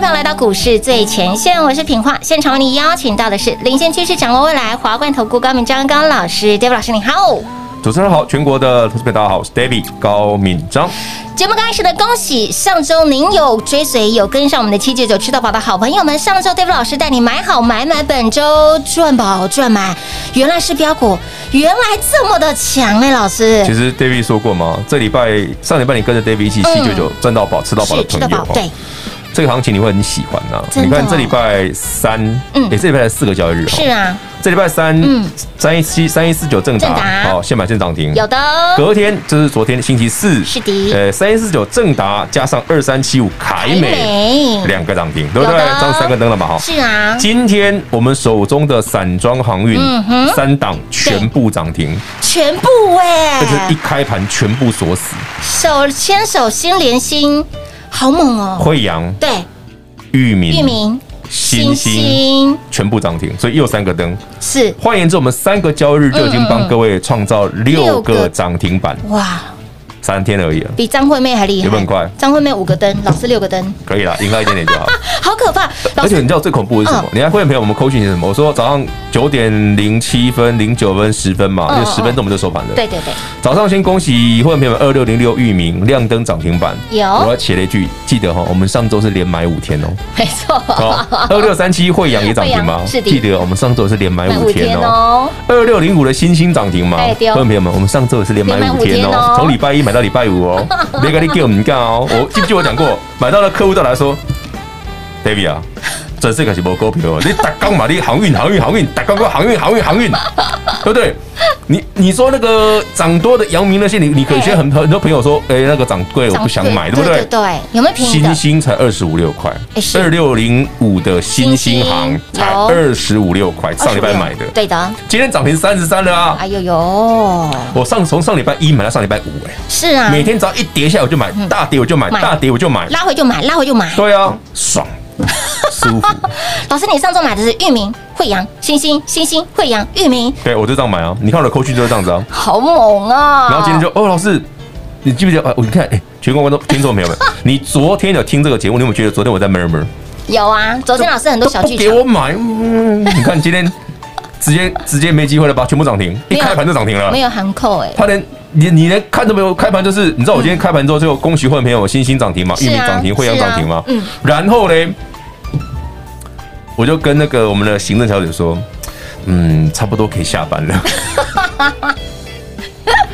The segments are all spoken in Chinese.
来到股市最前线，我是品化。现场为你邀请到的是领先趋势、掌握未来华冠投顾高敏章高老师，David 老师，你好。主持人好，全国的投资朋友大家好，我是 David 高敏章。节目刚开始的恭喜，上周您有追随、有跟上我们的七九九吃到饱的好朋友们，上周 David 老师带你买好买买，本周赚饱赚满，原来是标股，原来这么的强哎，老师。其实 David 说过吗？这礼拜上礼拜你跟着 David 一起七九九赚到饱、吃到饱的朋友，对。这个行情你会很喜欢呐、啊！你看这礼拜三，嗯，也这礼拜才四个交易日，是啊，这礼拜三，嗯，三一七三一四九正达，好，现买现涨停，有的。隔天就是昨天星期四，是的，呃，三一四九正达加上二三七五凯美，两个涨停，对不对？涨三个灯了嘛，哈，是啊。今天我们手中的散装航运，三档全部涨停，全部哎，这是一开盘全部锁死，手牵手心连心。好猛哦！惠阳，对，裕民，裕民，新星全部涨停，所以又三个灯。是，换言之，我们三个交易日就已经帮各位创造六个涨停板。哇！三天而已啊，比张惠妹还厉害，有没有很快？张惠妹五个灯，老师六个灯，可以了，赢他一点点就好。好可怕！而且你知道最恐怖的是什么？你看会员朋友，我们扣讯是什么？我说早上九点零七分、零九分、十分嘛，因为十分钟我们就收盘了。对对对。早上先恭喜会员朋友们二六零六域名亮灯涨停板。有。我要写了一句，记得哈，我们上周是连买五天哦。没错。二六三七惠阳也涨停吗？是的。记得我们上周是连买五天哦。二六零五的星星涨停吗？会员朋友们，我们上周也是连买五天哦，从礼拜一买到礼拜五哦。别跟你叫我们干哦！我记不记得我讲过，买到的客户都来说，David 啊，这次可是无股票，你打工嘛，你航运航运航运，打工个航运航运航运，对不对？你你说那个涨多的阳明那些，你你可以先很很多朋友说，哎，那个涨贵我不想买，对不对？对，有没有便宜的？新兴才二十五六块，二六零五的新兴行才二十五六块，上礼拜买的，对的。今天涨停三十三了啊！哎呦呦，我上从上礼拜一买到上礼拜五，哎，是啊，每天只要一跌下我就买，大跌我就买，大跌我就买，拉回就买，拉回就买，对啊，爽。舒服。老师，你上周买的是域名、惠阳、星星、星星、惠阳、域名。对，我就这样买啊。你看我的扣讯就是这样子啊。好猛啊！然后今天就哦，老师，你记不记得？我你看，哎，全国观众、听众朋友们，你昨天有听这个节目？你有没有觉得昨天我在 murmur？有啊，昨天老师很多小剧场。给我买，你看今天直接直接没机会了吧？全部涨停，一开盘就涨停了。没有含扣哎。他连你你连看都没有，开盘就是你知道我今天开盘之后就恭喜会员朋友，星星涨停嘛，玉米涨停，惠阳涨停嘛。嗯。然后呢？我就跟那个我们的行政小姐说，嗯，差不多可以下班了。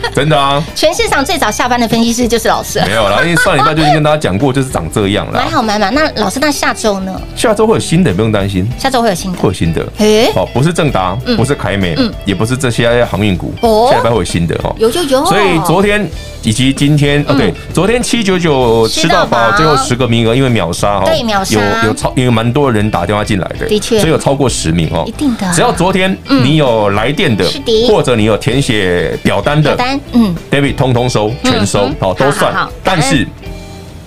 真的啊！全市场最早下班的分析师就是老师。没有啦，因为上礼拜就已经跟大家讲过，就是长这样了。买好买满。那老师，那下周呢？下周会有新的，不用担心。下周会有新的，会有新的。哎，哦，不是正达，不是凯美，也不是这些航运股。哦，下礼拜会有新的哦。有就有。所以昨天以及今天，哦对，昨天七九九吃到饱，最后十个名额，因为秒杀哈，对秒杀，有有超，因为蛮多人打电话进来的，的确，所以有超过十名哦。一定的。只要昨天你有来电的，或者你有填写表单的。嗯，David 通通收，全收，好都算。但是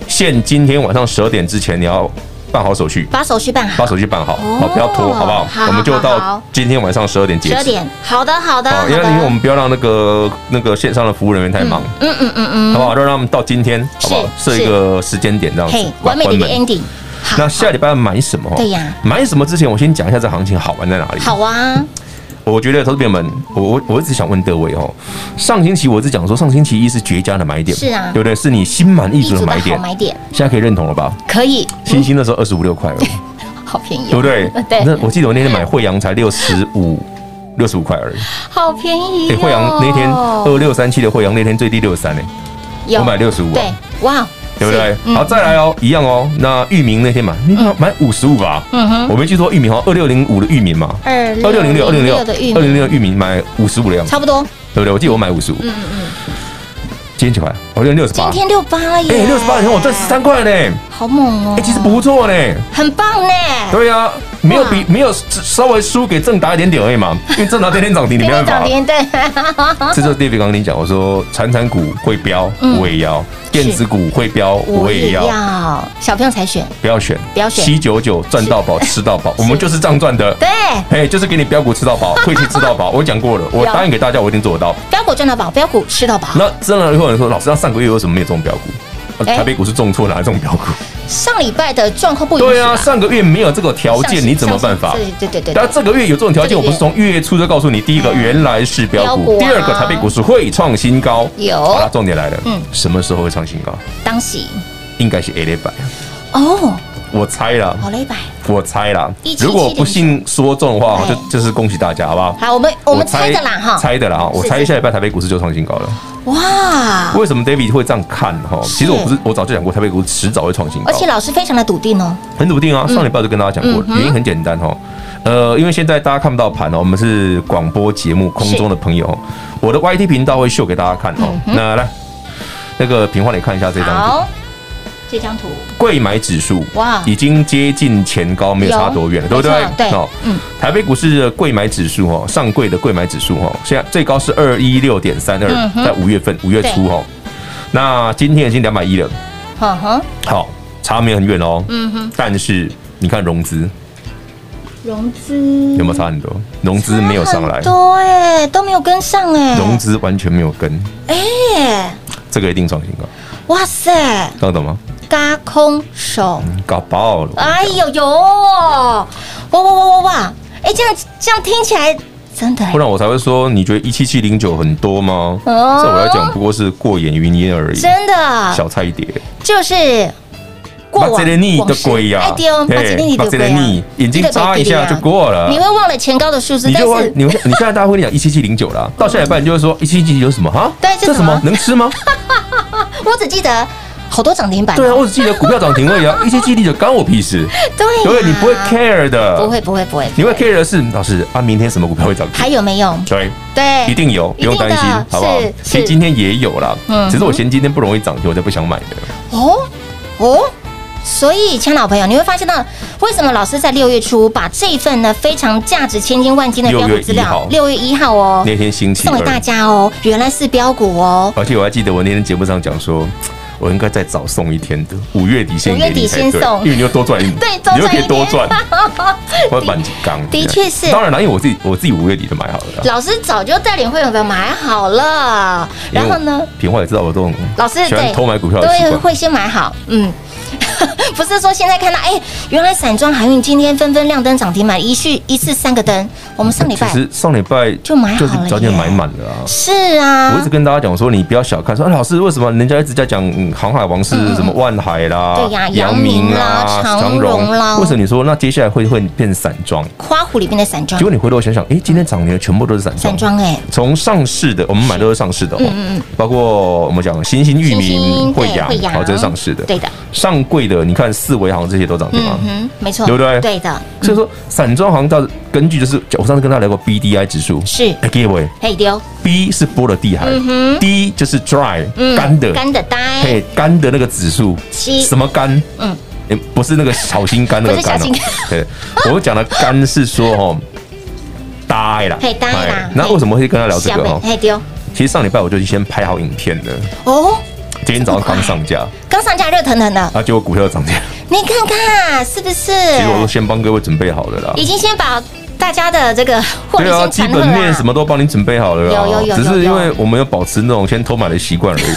限今天晚上十二点之前，你要办好手续，把手续办好，把手续办好，好不要拖，好不好？我们就到今天晚上十二点结束。十二点，好的好的。因为因为我们不要让那个那个线上的服务人员太忙，嗯嗯嗯嗯，好不好？让他们到今天，好不好？设一个时间点这样子，完美的 ending。那下礼拜要买什么？对呀，买什么之前，我先讲一下这行情好玩在哪里。好啊。我觉得投资朋友们，我我我一直想问各位哦，上星期我是讲说上星期一是绝佳的买点，是啊，对不对？是你心满意足的买点，买点，现在可以认同了吧？可以，星星的时候二十五六块了，好便宜，对不对？对。那我记得我那天买惠阳才六十五，六十五块而已，好便宜。哎，慧洋那天二六三七的惠阳那天最低六十三呢，我买六十五，对，哇。对不对？好，再来哦，一样哦。那域名那天买，你买五十五吧。嗯哼，我没记错，裕民好像二六零五的域名嘛。二六零六，二零六二零六域名买五十五的样子。差不多，对不对？我记得我买五十五。嗯嗯嗯。今天几块？我今天六十八。今天六八耶！哎，六十八，你看我赚十三块呢，好猛哦！哎，其实不错呢，很棒呢。对呀，没有比没有稍微输给正达一点点而已嘛，因为正达天天涨停，你没办法。天天涨停，对。这就是 David 刚刚跟你讲，我说传产股会飙，我也要；电子股会飙，我也要。小朋友才选，不要选，不要选。七九九赚到饱，吃到饱，我们就是这样赚的。对，哎，就是给你飙股吃到饱，会去吃到饱。我讲过了，我答应给大家，我一定做得到。飙股赚到饱，飙股吃到饱。那真的有人说，老师，那上个月为什么没有中标股？台北股市重挫，哪来这种标股？上礼拜的状况不一样。对啊，上个月没有这个条件，你怎么办法？对对对对。但这个月有这种条件，我不是从月初就告诉你，第一个原来是标股，第二个台北股市会创新高。有。好了，重点来了，嗯，什么时候会创新高？当时应该是 A 类板。哦。我猜了，好嘞，百，我猜啦。如果不信说中的话，就就是恭喜大家，好不好？好，我们我们猜的啦，哈，猜的啦，哈。我猜下礼拜台北股市就创新高了。哇！为什么 David 会这样看？哈，其实我不是，我早就讲过，台北股市迟早会创新高。而且老师非常的笃定哦，很笃定啊。上礼拜就跟大家讲过，原因很简单哈。呃，因为现在大家看不到盘哦，我们是广播节目，空中的朋友，我的 YT 频道会秀给大家看哦。那来，那个平花，你看一下这张图。这张图，柜买指数哇，已经接近前高，没有差多远了，对不对？对，哦，嗯，台北股市的柜买指数哦，上柜的柜买指数哦，现在最高是二一六点三二，在五月份五月初哦，那今天已经两百一了，好，差没有很远哦，嗯哼，但是你看融资。融资。有没有差很多？融资没有上来，对，都没有跟上哎，融资完全没有跟，哎，这个一定创新高，哇塞，听得懂吗？嘎空手，搞爆了，哎呦呦，哇哇哇哇哇，哎，这样这样听起来。真的，不然我才会说，你觉得一七七零九很多吗？哦，这我来讲不过是过眼云烟而已，真的，小菜一碟，就是过往的鬼呀，马吉雷尼，眼睛眨一下就过了，你会忘了前高的数字，你就会，你你现在大家会讲一七七零九了，到下礼拜你就会说一七七有什么哈？对，这什么能吃吗？我只记得。好多涨停板，对啊，我只记得股票涨停而已啊，一些激励的关我屁事。对，对，你不会 care 的，不会，不会，不会，你会 care 的是老师啊，明天什么股票会涨停？还有没有？对，对，一定有，不用担心，好不好？其实今天也有啦，嗯，只是我嫌今天不容易涨停，我才不想买的。哦？哦，所以，亲爱的朋友，你会发现到为什么老师在六月初把这份呢非常价值千金万金的标股资料，六月一号哦，那天星期送给大家哦，原来是标股哦，而且我还记得我那天节目上讲说。我应该再早送一天的，五月底先给你，五月底先送，因为你又多赚一，对，你又可以多赚。我蛮刚，的确是。当然了，因为我自己我自己五月底就买好了。老师早就带领会员们买好了，然后呢？平花也知道我这种老师喜欢偷买股票的对，会先买好，嗯。不是说现在看到哎，原来散装航运今天纷纷亮灯涨停，买一续一次三个灯。我们上礼拜其实上礼拜就买好了，早点买满了啊。是啊，我一直跟大家讲说，你不要小看说，老师为什么人家一直在讲航海王是什么万海啦、对呀、阳明啦、长荣啦？为什么你说那接下来会会变散装？花湖里面的散装。结果你回头想想，哎，今天涨停的全部都是散装。散装哎，从上市的我们买都是上市的，嗯嗯，包括我们讲新兴、域名、惠阳，好，这是上市的。对的，上柜的你看四维航这些都涨停吗？嗯，没错，对不对？对的。所以说散装航到根据就是我上次跟他聊过 BDI 指数是，哎，各位，嘿丢，B 是波罗地海，D 就是 dry 干的干的呆，嘿干的那个指数什么干？嗯，不是那个小心肝那个 干哦。对，我讲的干是说哦，呆了，嘿呆了。那为什么会跟他聊这个哦？嘿丢，其实上礼拜我就先拍好影片了哦。今天早上刚上架，刚上架热腾腾的，啊，结果股票涨停。你看看是不是？其实我都先帮各位准备好了啦，已经先把大家的这个对啊，基本面什么都帮你准备好了，有有有，只是因为我们有保持那种先偷买的习惯而已。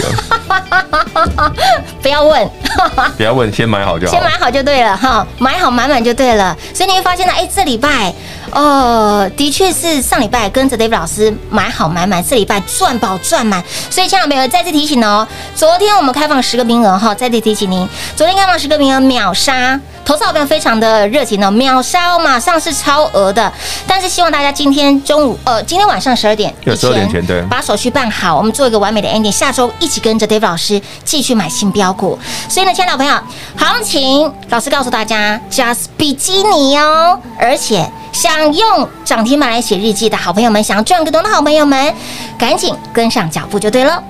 不要问，不要问，先买好就好，先买好就对了哈，买好买满就对了。所以你会发现呢，哎，这礼拜。哦，的确是上礼拜跟着 David 老师买好买满，这礼拜赚饱赚满。所以，亲爱的朋友再次提醒哦，昨天我们开放十个名额哈，再次提醒您，昨天开放十个名额秒杀，投资好朋友非常的热情哦，秒杀哦，马上是超额的。但是希望大家今天中午呃，今天晚上十二点以前对，把手续办好，我们做一个完美的 ending，下周一起跟着 David 老师继续买新标股。所以呢，亲爱的朋友，行情老师告诉大家，just 比基尼哦，而且。想用涨停板来写日记的好朋友们，想要赚更多的好朋友们，赶紧跟上脚步就对了。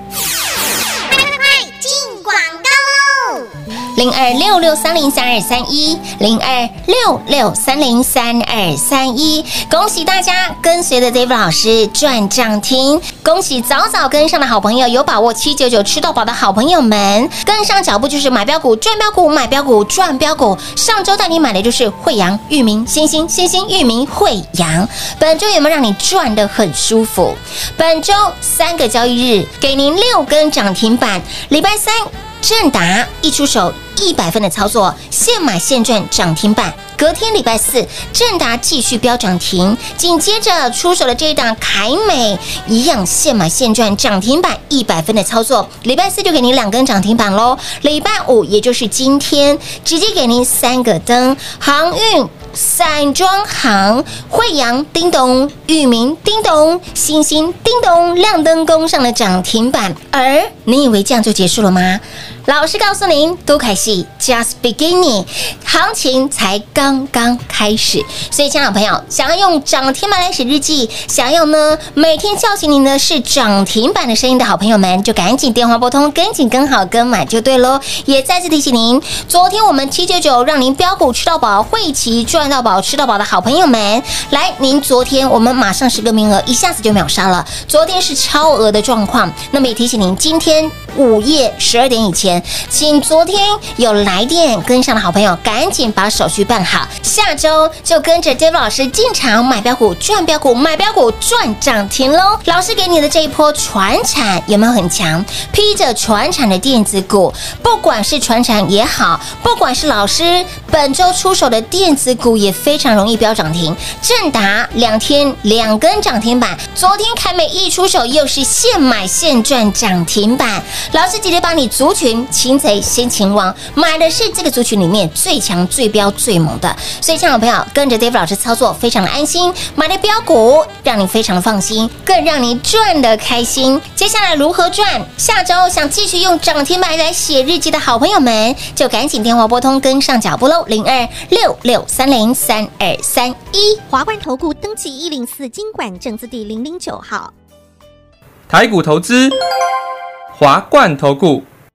零二六六三零三二三一，零二六六三零三二三一，恭喜大家跟随着 David 老师赚涨停！恭喜早早跟上的好朋友，有把握七九九吃到饱的好朋友们，跟上脚步就是买标股赚标股，买标股赚标股。上周带你买的就是惠阳域名、新兴、新兴、域名惠阳。本周有没有让你赚得很舒服？本周三个交易日给您六根涨停板，礼拜三。正达一出手一百分的操作，现买现赚涨停板。隔天礼拜四，正达继续飙涨停，紧接着出手的这一档凯美一样现买现赚涨停板一百分的操作。礼拜四就给您两根涨停板喽，礼拜五也就是今天直接给您三个灯，航运。散装行，惠阳、叮咚、裕民、叮咚、星星、叮咚，亮灯工上的涨停板。而你以为这样就结束了吗？老师告诉您，都凯西 just beginning，行情才刚刚开始。所以，亲爱的朋友，想要用涨停板来写日记，想要呢每天叫醒您的是涨停板的声音的好朋友们，就赶紧电话拨通，跟紧跟好跟满就对喽。也再次提醒您，昨天我们七九九让您标股吃到饱，慧奇赚。到宝、吃到饱的好朋友们，来，您昨天我们马上十个名额一下子就秒杀了，昨天是超额的状况。那么也提醒您，今天午夜十二点以前，请昨天有来电跟上的好朋友，赶紧把手续办好，下周就跟着 David 老师进场买标股、赚标股、买标股赚涨停喽。老师给你的这一波传产有没有很强？披着传产的电子股，不管是传产也好，不管是老师本周出手的电子股也非常容易飙涨停。正达两天两根涨停板，昨天凯美一出手又是现买现赚涨停板。老师直接帮你族群擒贼先擒王，买的是这个族群里面最强、最飙、最猛的。所以，亲爱的朋友，跟着 David 老师操作非常的安心，买的标股让你非常的放心，更让你赚的开心。接下来如何赚？下周想继续用涨停板来写日记的好朋友们，就赶紧电话拨通跟上脚步喽，零二六六三零三二三一华冠投顾登记一零四经管证字第零零九号，台股投资，华冠投顾。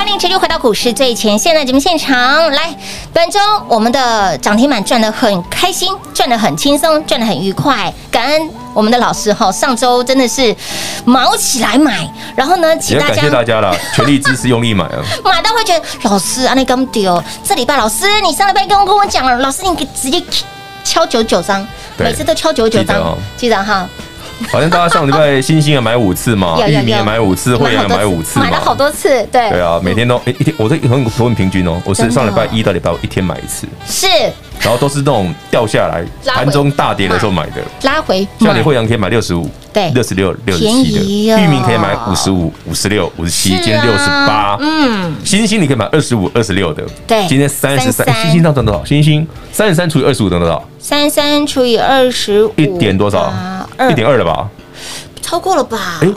欢迎持续回到股市最前线的节目现场。来，本周我们的涨停板赚得很开心，赚得很轻松，赚得很愉快。感恩我们的老师哈，上周真的是卯起来买，然后呢，请大家感谢大家了，全力支持，用力买啊！买到会觉得老师啊，那刚丢这礼拜老师，你上礼拜跟我跟我讲了，老师你给直接敲九九张，每次都敲九九张，记得哈。好像大家上礼拜星星也买五次嘛，玉米也买五次，会员也买五次，买了好多次，对。对啊，每天都诶一天，我这很很平均哦，我是上礼拜一到礼拜五一天买一次，是，然后都是那种掉下来盘中大跌的时候买的，拉回，像你会员可以买六十五，对，六十六、六十七的，玉米可以买五十五、五十六、五十七，今天六十八，嗯，星星你可以买二十五、二十六的，对，今天三十三，星星当赚多少？星星。三十三除以二十五等多少？三十三除以二十五，一点多少？一点二了吧？超过了吧？哎，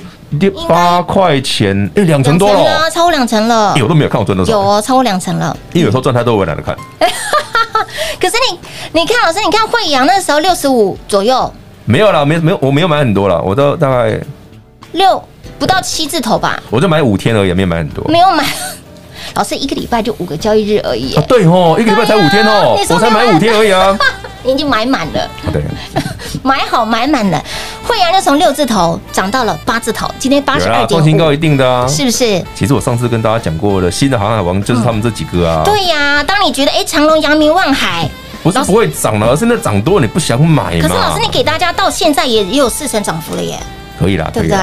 八块钱，哎，两成多了，超过两成了。有都没有看我赚多少？有哦，超过两成了。因为有时候赚太多我也懒得看。可是你，你看老师，你看惠阳那时候六十五左右，没有啦，没没有，我没有买很多了，我都大概六不到七字头吧。我就买五天而已，没有买很多。没有买，老师一个礼拜就五个交易日而已。啊，对哦，一个礼拜才五天哦，我才买五天而已啊。你 已经买满了，对，买好买满了。惠阳就从六字头涨到了八字头，今天八十二点，创新高一定的啊，是不是？其实我上次跟大家讲过的，新的航海王就是他们这几个啊。对呀，当你觉得哎，长隆、阳明、望海不是不会涨了，而是那涨多了你不想买。可是老师，你给大家到现在也也有四成涨幅了耶，可以啦，对不对？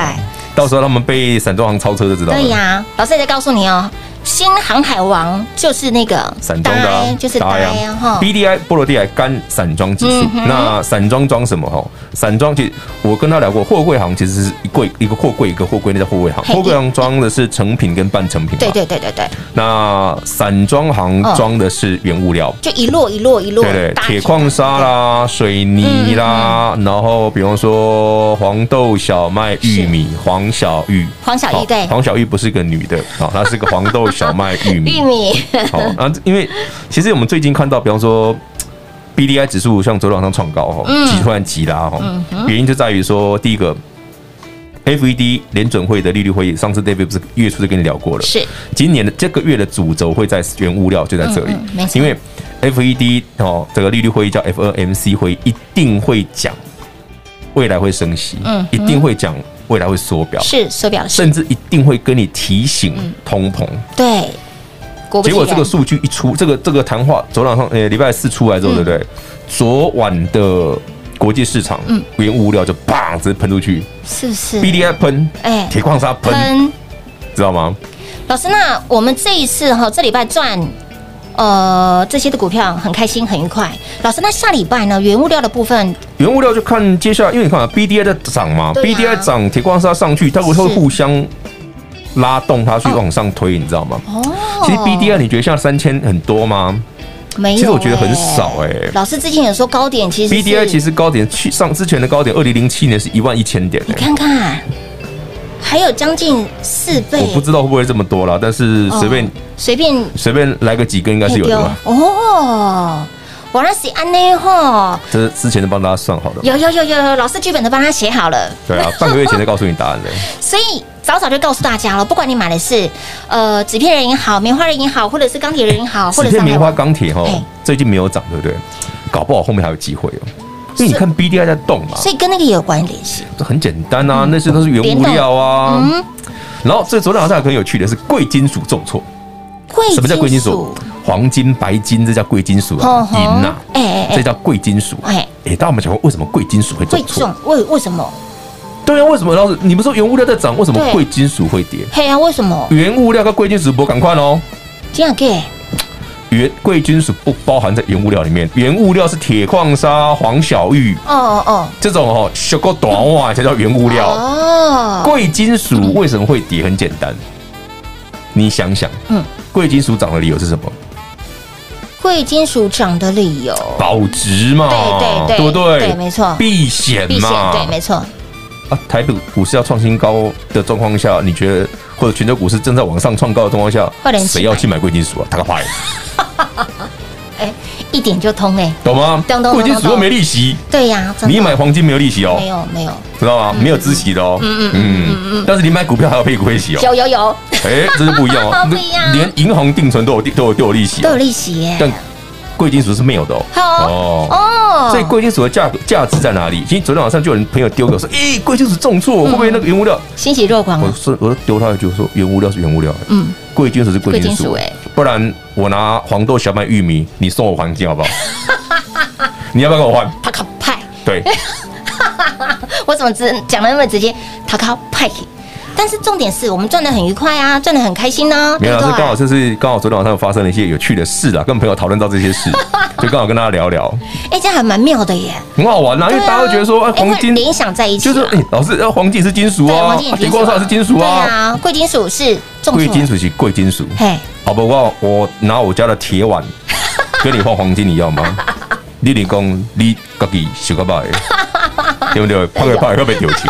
到时候他们被散装行超车就知道了。对呀，老师也在告诉你哦，新航海王就是那个散装的、啊，就是大呀哈。B D I 波罗的海干散装技术，嗯、那散装装什么哈？散装其实我跟他聊过，货柜行其实是一柜一个货柜一个货柜，那叫货柜行。货柜行装的是成品跟半成品。对对对对对。那散装行装的是原物料，就一摞一摞一摞。对对，铁矿砂啦，水泥啦，嗯、然后比方说黄豆、小麦、玉米、黄小玉。黄小玉对。黄小玉不是个女的啊，她是个黄豆。小麦、玉米、玉米，好啊，因为其实我们最近看到，比方说 B D I 指数像昨天晚上创高哈，急突然急拉哈，原因就在于说，第一个 F E D 联准会的利率会议，上次 David 不是月初就跟你聊过了，是。今年的这个月的主轴会在原物料，就在这里，因为 F E D 哦，这个利率会议叫 F O M C 会议，一定会讲未来会升息，嗯，一定会讲。未来会缩表，是缩表，甚至一定会跟你提醒通膨。对，结果这个数据一出，这个这个谈话昨晚上，呃，礼拜四出来之后，对不对？昨晚的国际市场，嗯，原物料就砰直接喷出去，是不是？B D I 喷，哎，铁矿砂喷，知道吗？老师，那我们这一次哈，这礼拜赚。呃，这些的股票很开心，很愉快。老师，那下礼拜呢？原物料的部分，原物料就看接下来，因为你看啊，B D I 在涨嘛，B D I 涨，铁矿砂上去，它会会互相拉动它去往上推，你知道吗？哦，其实 B D I 你觉得像三千很多吗？没有，其实我觉得很少哎。老师之前有说高点，其实 B D I 其实高点去上之前的高点，二零零七年是一万一千点，你看看。还有将近四倍，我不知道会不会这么多啦，但是随便随便随便来个几根应该是有的吧。哦，我那是安内哈，这是之前都帮大家算好了，有有有有，老师剧本都帮他写好了。对啊，半个月前就告诉你答案了。所以早早就告诉大家了，不管你买的是呃纸片人也好，棉花人也好，或者是钢铁人也好，或者是棉花钢铁哈，最近没有涨，对不对？搞不好后面还有机会哦。因为你看 B D I 在动嘛，所以跟那个也有关联性。这很简单啊，那些都是原物料啊。嗯。然后这昨天晚上很有趣的是贵金属重挫。贵什么叫贵金属？黄金、白金，这叫贵金属啊。银呐，哎这叫贵金属。哎哎，当我们讲过为什么贵金属会重挫？为为什么？对啊，为什么？老师，你不说原物料在涨，为什么贵金属会跌？嘿啊，为什么？原物料跟贵金属不赶快哦。这样给。原贵金属不包含在原物料里面，原物料是铁矿砂、黄小玉，哦哦哦，这种哦，小个短袜才叫原物料。哦，贵金属为什么会跌？很简单，你想想，嗯，贵金属涨的理由是什么？贵金属涨的理由，保值嘛，对对对，对不对？对，没错，避险嘛，对，没错。啊，台股股市要创新高的状况下，你觉得？或者全球股市正在往上创高的状况下，谁要去买贵金属啊？他个牌！哎，一点就通哎，懂吗？贵金属又没利息，对呀，你买黄金没有利息哦，没有没有，知道吗？没有孳息的哦，嗯嗯嗯嗯，但是你买股票还要配股配息哦，有有有，哎，这是不一样哦，不一样，连银行定存都有都有都有利息，都有利息耶，但贵金属是没有的哦，哦哦，所以贵金属的价格价值在哪里？其实昨天晚上就有人朋友丢给我说，哎，贵金属重挫，会不会那个原物料欣喜若狂？我说我丢他一句说，原物料是原物料，嗯，贵金属是贵金属，哎，不然我拿黄豆、小麦、玉米，你送我黄金好不好？你要不要跟我换？他靠派，对，我怎么直讲的那么直接？他靠派。但是重点是我们赚的很愉快啊，赚的很开心呢。没有，这刚好就是刚好昨天晚上发生了一些有趣的事啊，跟朋友讨论到这些事，就刚好跟大家聊聊。哎，这样还蛮妙的耶，很好玩啊，因为大家会觉得说，哎，黄金联想在一起，就是哎，老师，要黄金是金属啊，铁矿砂是金属啊，对啊，贵金属是重贵金属是贵金属。嘿，好不好？我拿我家的铁碗 跟你换黄金，你要吗？你你讲你自己小个办法，对不对？怕个怕个被丢弃。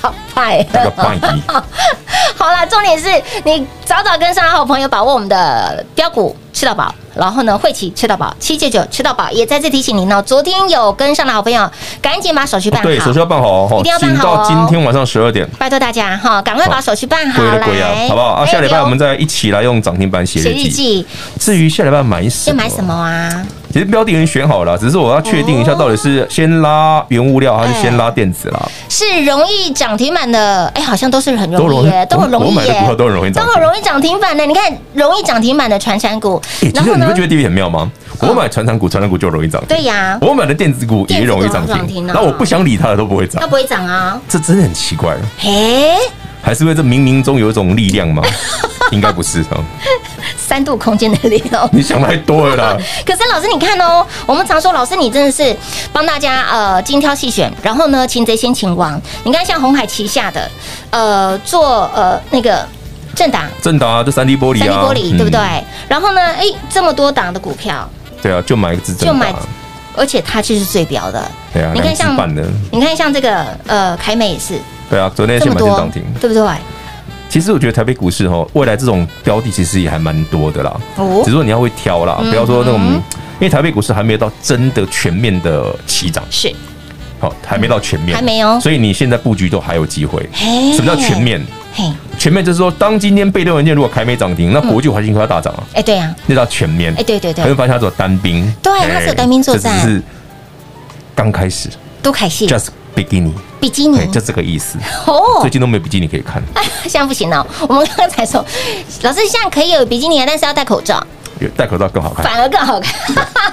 好派，好啦，重点是你早早跟上好朋友，把握我们的标股吃到饱。然后呢，慧琪吃到饱，七九九吃到饱，也再次提醒您哦。昨天有跟上的好朋友，赶紧把手续办好。对，手续要办好哦，一定要办好哦。到今天晚上十二点，拜托大家哈，赶快把手续办好来，好不好？啊，下礼拜我们再一起来用涨停板写日记。至于下礼拜买什么？要买什么啊？其实标的已经选好了，只是我要确定一下，到底是先拉原物料还是先拉电子啦？是容易涨停板的，哎，好像都是很容易耶，都很容易耶。我买的股票都很容易涨，都很容易涨停板的。你看，容易涨停板的传产股，然后呢？你不觉得地位很妙吗？我买传产股，传产股就容易涨停。对呀，我买的电子股也容易涨停。那我不想理它的都不会涨。它不会涨啊？这真的很奇怪。嘿，还是因为这冥冥中有一种力量吗？应该不是啊。三度空间的力量，你想太多了啦。可是老师，你看哦，我们常说老师，你真的是帮大家呃精挑细选，然后呢，擒贼先擒王。你看像鸿海旗下的呃做呃那个正达，正达就三 D 玻璃啊，三 D 玻璃对不对？嗯、然后呢，哎，这么多档的股票，对啊，就买一只正达，就买，而且它就是最标的。对啊，你看像你看像这个呃凯美也是，对啊，昨天先买就涨停，对不对？其实我觉得台北股市哈，未来这种标的其实也还蛮多的啦。哦，只是说你要会挑啦，不要说那种，因为台北股市还没有到真的全面的起涨。是，好，还没到全面，还没有。所以你现在布局都还有机会。什么叫全面？全面就是说，当今天被动文件如果还没涨停，那国际环境会要大涨啊。哎，对啊，那叫全面。哎，对对对。还有发现它只有单兵，对，它是有单兵作战，是刚开始。都开戏。比基尼，比基尼就这个意思哦。最近都没有比基尼可以看，哎，现在不行了。我们刚才说，老师现在可以有比基尼，但是要戴口罩，戴口罩更好看，反而更好看。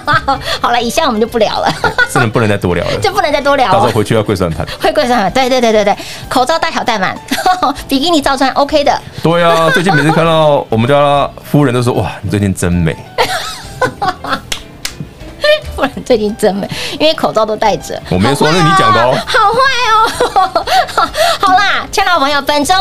好了，以下我们就不聊了，不能不能再多聊了，就不能再多聊了。到时候回去要跪算盘，会跪算盘。对对对对对，口罩戴好戴满，比基尼照穿 OK 的。对啊，最近每次看到我们家夫人都说，哇，你最近真美。不然最近真美，因为口罩都戴着。我没有说，那是你讲的哦。好坏哦，好啦，亲爱的朋友，本周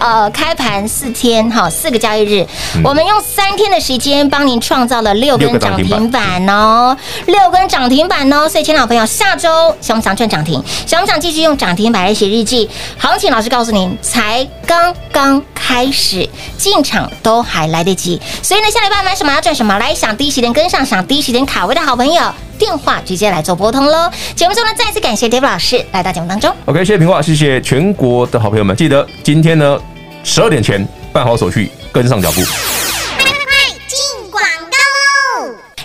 呃开盘四天哈，四个交易日，嗯、我们用三天的时间帮您创造了六根涨停板哦，六根涨停板哦。所以，亲爱的朋友，下周想不想赚涨停？想不想继续用涨停板来写日记？行情老师告诉您，才刚刚开始进场都还来得及。所以呢，下礼拜买什么要赚什么，来想第一时间跟上，想第一时间卡位的好朋友。电话直接来做拨通喽！节目中呢，再次感谢 Dave 老师来到节目当中。OK，谢谢平话，谢谢全国的好朋友们，记得今天呢十二点前办好手续，跟上脚步。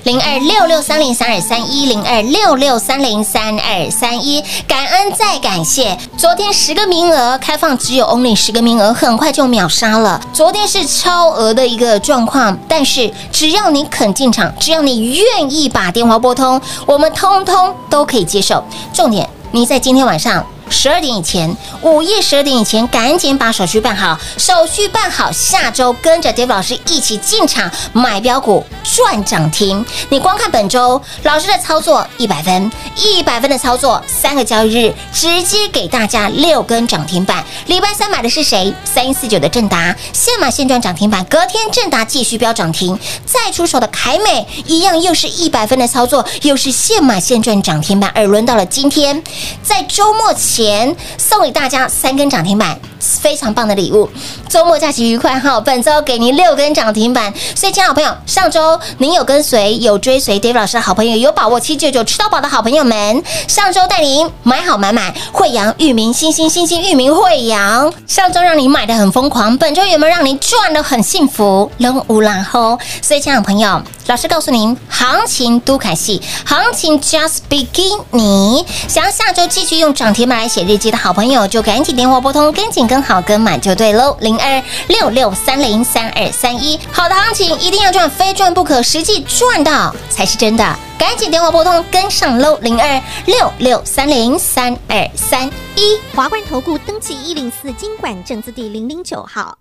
零二六六三零三二三一零二六六三零三二三一，感恩再感谢。昨天十个名额开放，只有 only 十个名额，很快就秒杀了。昨天是超额的一个状况，但是只要你肯进场，只要你愿意把电话拨通，我们通通都可以接受。重点，你在今天晚上。十二点以前，午夜十二点以前，赶紧把手续办好。手续办好，下周跟着 David 老师一起进场买标股赚涨停。你光看本周老师的操作一百分，一百分的操作，三个交易日直接给大家六根涨停板。礼拜三买的是谁？三一四九的正达，现买现赚涨停板。隔天正达继续飙涨停，再出手的凯美一样，又是一百分的操作，又是现买现赚涨停板。而轮到了今天，在周末前。前送给大家三根涨停板，非常棒的礼物。周末假期愉快哈！本周给您六根涨停板，所以，亲爱的朋友，上周您有跟随、有追随 David 老师的好朋友，有把握七九九吃到饱的好朋友们，上周带您买好买满，惠阳、裕民、星星、星星、裕民、惠阳，上周让你买的很疯狂，本周有没有让您赚的很幸福？扔无然后，所以，亲爱的朋友。老师告诉您，行情都凯戏，行情 just begin。你想要下周继续用涨停板来写日记的好朋友，就赶紧电话拨通，跟紧跟好跟满就对喽。零二六六三零三二三一，好的行情一定要赚，非赚不可，实际赚到才是真的。赶紧电话拨通，跟上喽。零二六六三零三二三一，华冠投顾登记一零四金管证字第零零九号，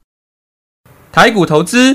台股投资。